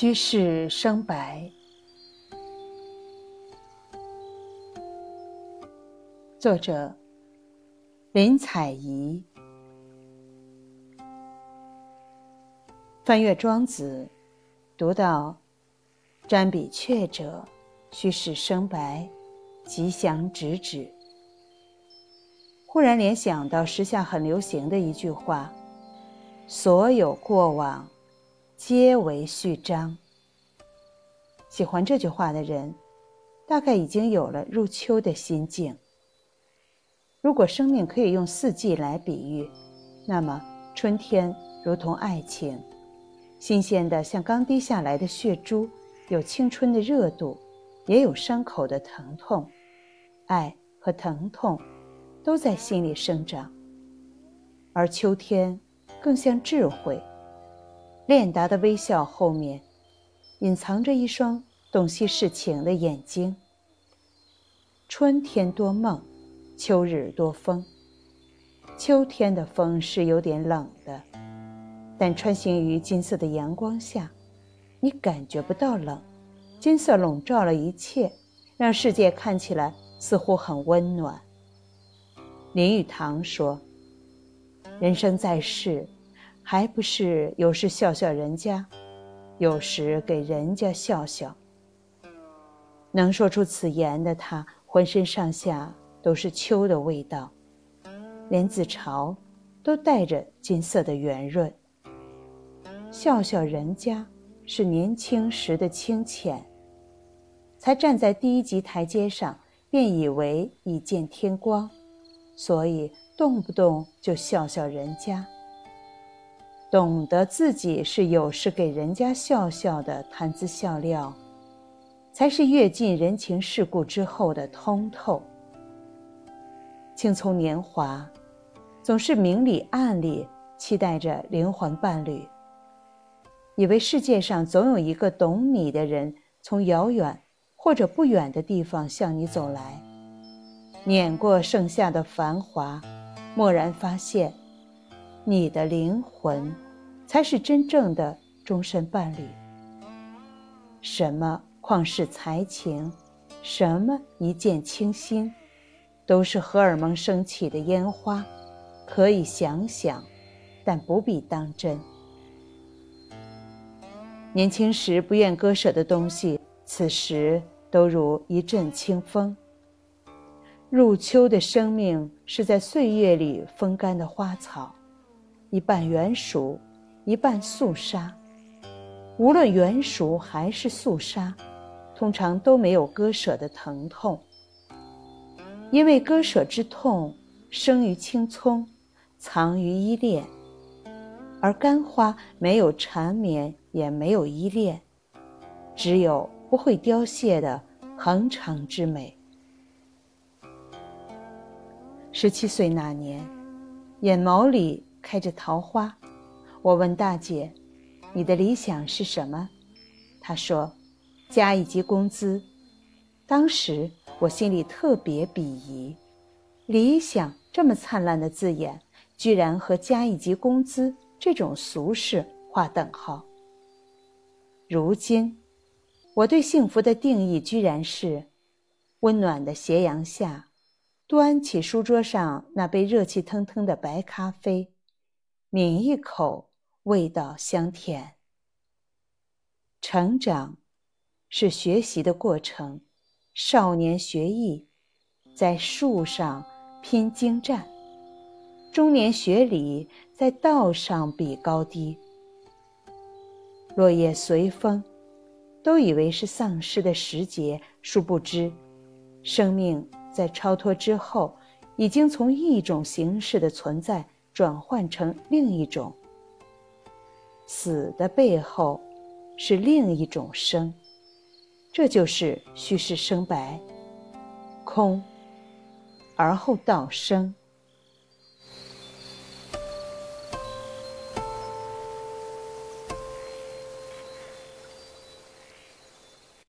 虚室生白，作者林采宜。翻阅《庄子》，读到“瞻彼阙者，虚室生白，吉祥直指”，忽然联想到时下很流行的一句话：“所有过往。”皆为序章。喜欢这句话的人，大概已经有了入秋的心境。如果生命可以用四季来比喻，那么春天如同爱情，新鲜的像刚滴下来的血珠，有青春的热度，也有伤口的疼痛。爱和疼痛都在心里生长，而秋天更像智慧。练达的微笑后面，隐藏着一双洞悉世情的眼睛。春天多梦，秋日多风。秋天的风是有点冷的，但穿行于金色的阳光下，你感觉不到冷。金色笼罩了一切，让世界看起来似乎很温暖。林语堂说：“人生在世。”还不是有时笑笑人家，有时给人家笑笑。能说出此言的他，浑身上下都是秋的味道，连自嘲都带着金色的圆润。笑笑人家是年轻时的清浅，才站在第一级台阶上，便以为已见天光，所以动不动就笑笑人家。懂得自己是有事给人家笑笑的谈资笑料，才是阅尽人情世故之后的通透。青葱年华，总是明里暗里期待着灵魂伴侣，以为世界上总有一个懂你的人，从遥远或者不远的地方向你走来，碾过盛夏的繁华，蓦然发现。你的灵魂，才是真正的终身伴侣。什么旷世才情，什么一见倾心，都是荷尔蒙升起的烟花，可以想想，但不必当真。年轻时不愿割舍的东西，此时都如一阵清风。入秋的生命，是在岁月里风干的花草。一半圆熟，一半肃杀。无论圆熟还是肃杀，通常都没有割舍的疼痛。因为割舍之痛生于青葱，藏于依恋；而干花没有缠绵，也没有依恋，只有不会凋谢的恒长之美。十七岁那年，眼眸里。开着桃花，我问大姐：“你的理想是什么？”她说：“加一级工资。”当时我心里特别鄙夷，理想这么灿烂的字眼，居然和加一级工资这种俗事划等号。如今，我对幸福的定义居然是：温暖的斜阳下，端起书桌上那杯热气腾腾的白咖啡。抿一口，味道香甜。成长是学习的过程，少年学艺，在树上拼精湛；中年学礼，在道上比高低。落叶随风，都以为是丧失的时节，殊不知，生命在超脱之后，已经从一种形式的存在。转换成另一种，死的背后是另一种生，这就是虚实生白，空。而后道生。